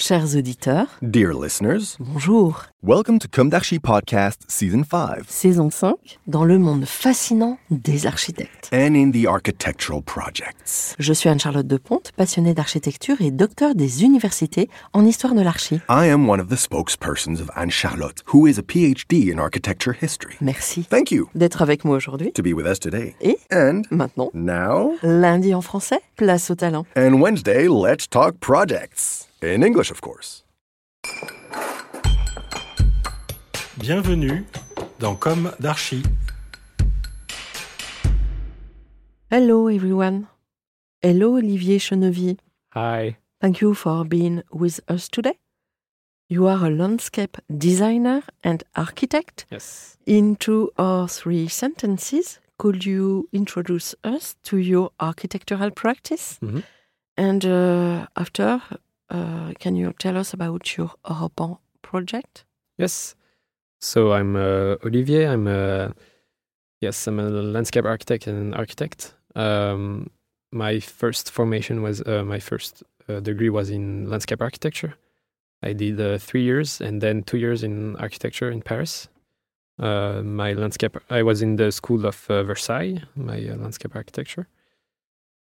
Chers auditeurs, Dear listeners, bonjour. welcome to Podcast Season 5 Saison 5, dans le monde fascinant des architectes. and in the architectural projects. Je suis Anne-Charlotte Deponte, passionnée d'architecture et docteur des universités en histoire de l'archi. I am one of the spokespersons of Anne Charlotte, who is a PhD in architecture history. Merci Thank you d'être avec moi aujourd'hui. to be with us today. Et And maintenant, now, lundi en français, place au talent. and Wednesday, let's talk projects. In English, of course. Bienvenue dans Com d'Archi. Hello everyone. Hello Olivier Chenevier. Hi. Thank you for being with us today. You are a landscape designer and architect. Yes. In two or three sentences, could you introduce us to your architectural practice? Mhm. And uh, after, can you tell us about your Europan project? Yes. So I'm uh, Olivier. I'm a yes, I'm a landscape architect and an architect. Um, my first formation was uh, my first uh, degree was in landscape architecture. I did uh, three years and then two years in architecture in Paris. Uh, my landscape. I was in the school of uh, Versailles. My uh, landscape architecture.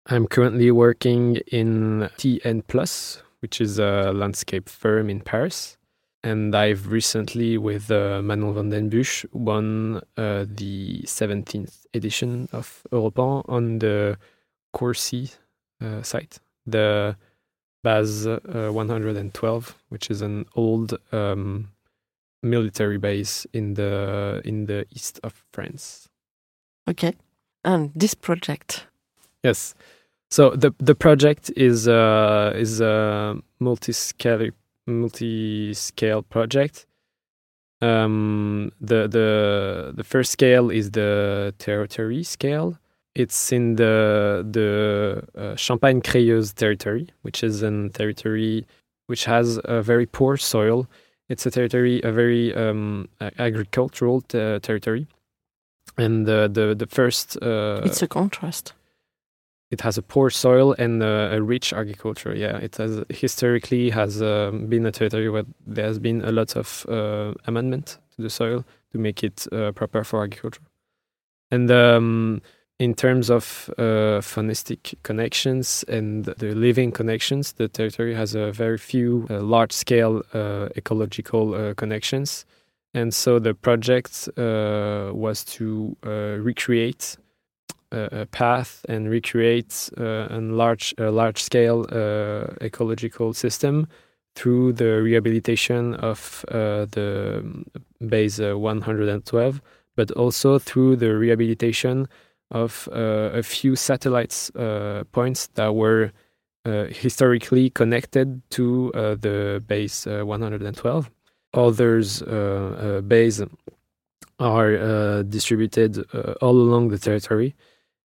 I'm currently working in TN Plus, which is a landscape firm in Paris and I've recently, with uh, Manon Vandenbussche, won uh, the 17th edition of Europan on the Courcy uh, site, the Base uh, 112, which is an old um, military base in the in the east of France. Okay. And this project, Yes. So the the project is uh, is a multi-scale multi-scale project. Um, the the the first scale is the territory scale. It's in the the uh, Champagne crayeuse territory, which is a territory which has a very poor soil. It's a territory, a very um, agricultural te- territory, and the the the first uh, it's a contrast. It has a poor soil and uh, a rich agriculture. Yeah, it has historically has um, been a territory where there has been a lot of uh, amendment to the soil to make it uh, proper for agriculture. And um, in terms of uh, faunistic connections and the living connections, the territory has a very few uh, large-scale uh, ecological uh, connections. And so the project uh, was to uh, recreate a, path and recreate uh, a large, a large scale uh, ecological system through the rehabilitation of uh, the base uh, 112, but also through the rehabilitation of a few satellites points that were uh, historically connected to uh, the base uh, 112. Others uh, bays are distributed all along the territory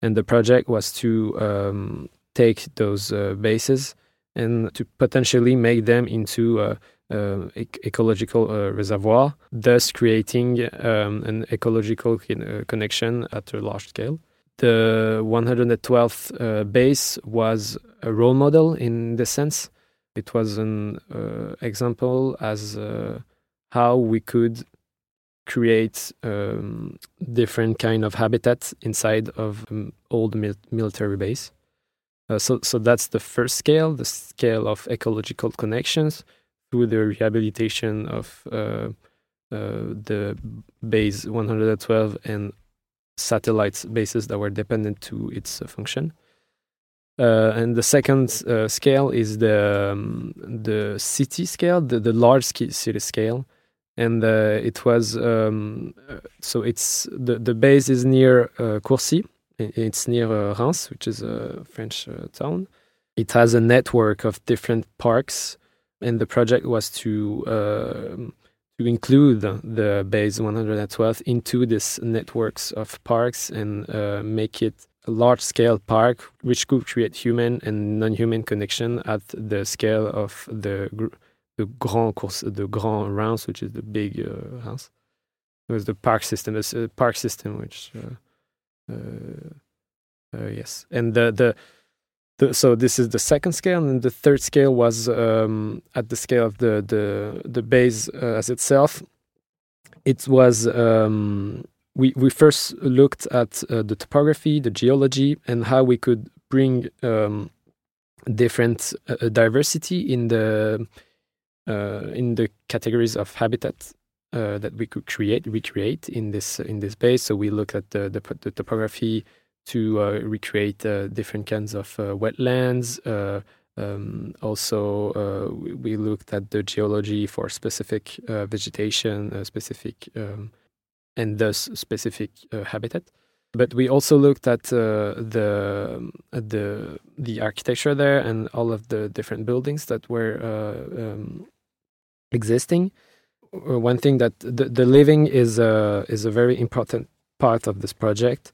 and the project was to um, take those uh, bases and to potentially make them into a, uh, ec- ecological uh, reservoir, thus creating um, an ecological uh, connection at a large scale. The 112th uh, base was a role model in this sense. It was an uh, example as how we could create um, different kind of habitats inside of um, old mil- military base. Uh, so, so that's the first scale, the scale of ecological connections through the rehabilitation of uh, uh, the base 112 and satellite bases that were dependent to its uh, function. Uh, and the second uh, scale is the um, the city scale, the, the large city scale, and uh, it was um, uh, so it's the the base is near uh, Courcy. It's near uh, Reims, which is a French uh, town, it has a network of different parks, and the project was to uh, to include the base 112 into this networks of parks and uh, make it a large scale park which could create human and non-human connection at the scale of the the grand course, the grand rounds, which is the big uh, house. It was the park system, the park system, which uh, uh, uh, yes, and the the the, so this is the second scale, and the third scale was um, at the scale of the the the base uh, as itself. It was um, we we first looked at uh, the topography, the geology, and how we could bring um, different uh, diversity in the uh, in the categories of habitat uh, that we could create, recreate in this in this base. So we looked at the the, the topography to uh, recreate uh, different kinds of uh, wetlands. Um, also, we looked at the geology for specific vegetation, specific um, and thus specific habitat. But we also looked at the the the architecture there and all of the different buildings that were um, existing. One thing that the, the living is a is a very important part of this project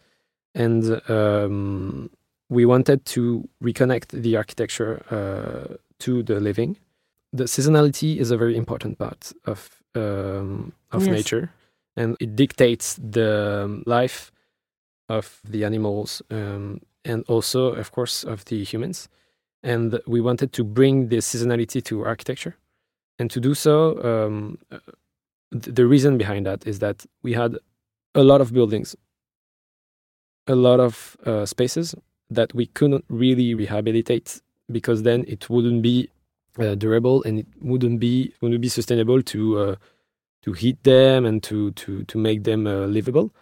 and um, we wanted to reconnect the architecture uh, to the living. The seasonality is a very important part of um, of yes. nature, and it dictates the life of the animals um, and also, of course, of the humans. And we wanted to bring this seasonality to architecture, and to do so, um, the reason behind that is that we had a lot of buildings a lot of uh, spaces that we couldn't really rehabilitate because then it wouldn't be uh, durable and it wouldn't be wouldn't be sustainable to uh, to heat them and to to to make them uh, livable.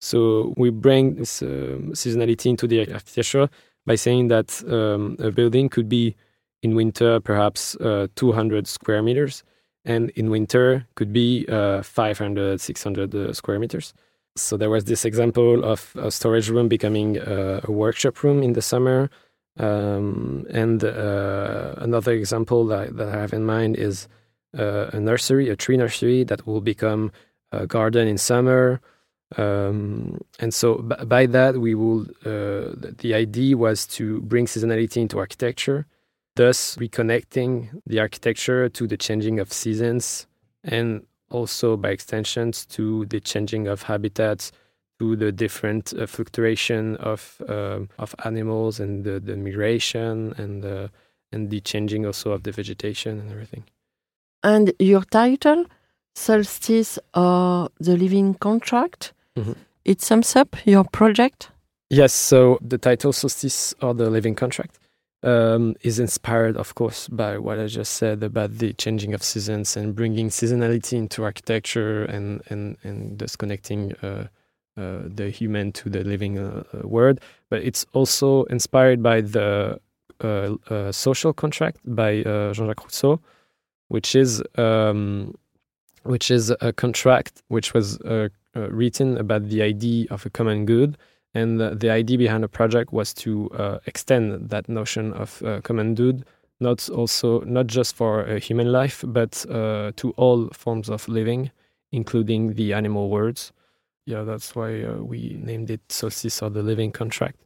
So we bring this um, seasonality into the architecture by saying that um, a building could be in winter perhaps uh, 200 square meters and in winter could be uh, 500 600 square meters so there was this example of a storage room becoming a, a workshop room in the summer. Um, and uh, another example that, that, I have in mind is uh, a nursery, a tree nursery that will become a garden in summer. Um, and so by that, we will, uh, the idea was to bring seasonality into architecture, thus reconnecting the architecture to the changing of seasons and also by extensions to the changing of habitats, to the different uh, fluctuation of uh, of animals and the, the migration and the and the changing also of the vegetation and everything. And your title, Solstice or the Living Contract, mm-hmm. it sums up your project. Yes, so the title Solstice or the Living Contract um, is inspired, of course, by what I just said about the changing of seasons and bringing seasonality into architecture and and and thus connecting uh, uh, the human to the living uh, uh world. But it's also inspired by the uh, uh, social contract by Jean-Jacques Rousseau, which is um, which is a contract which was written about the idea of a common good and the, the idea behind the project was to uh, extend that notion of uh, common good, not also not just for a human life, but uh, to all forms of living, including the animal worlds. Yeah, that's why uh, we named it Solstice or the Living Contract,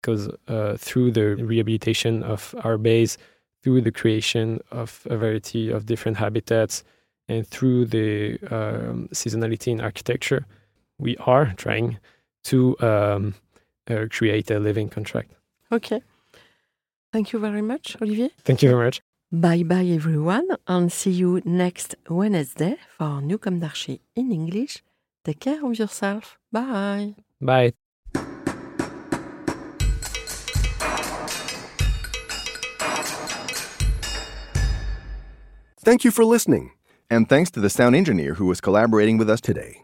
because uh, through the rehabilitation of our base, through the creation of a variety of different habitats, and through the um, seasonality in architecture, we are trying to um, uh, create a living contract. Okay. Thank you very much, Olivier. Thank you very much. Bye bye, everyone, and see you next Wednesday for New Com d'Archi in English. Take care of yourself. Bye. Bye. Thank you for listening, and thanks to the sound engineer who was collaborating with us today.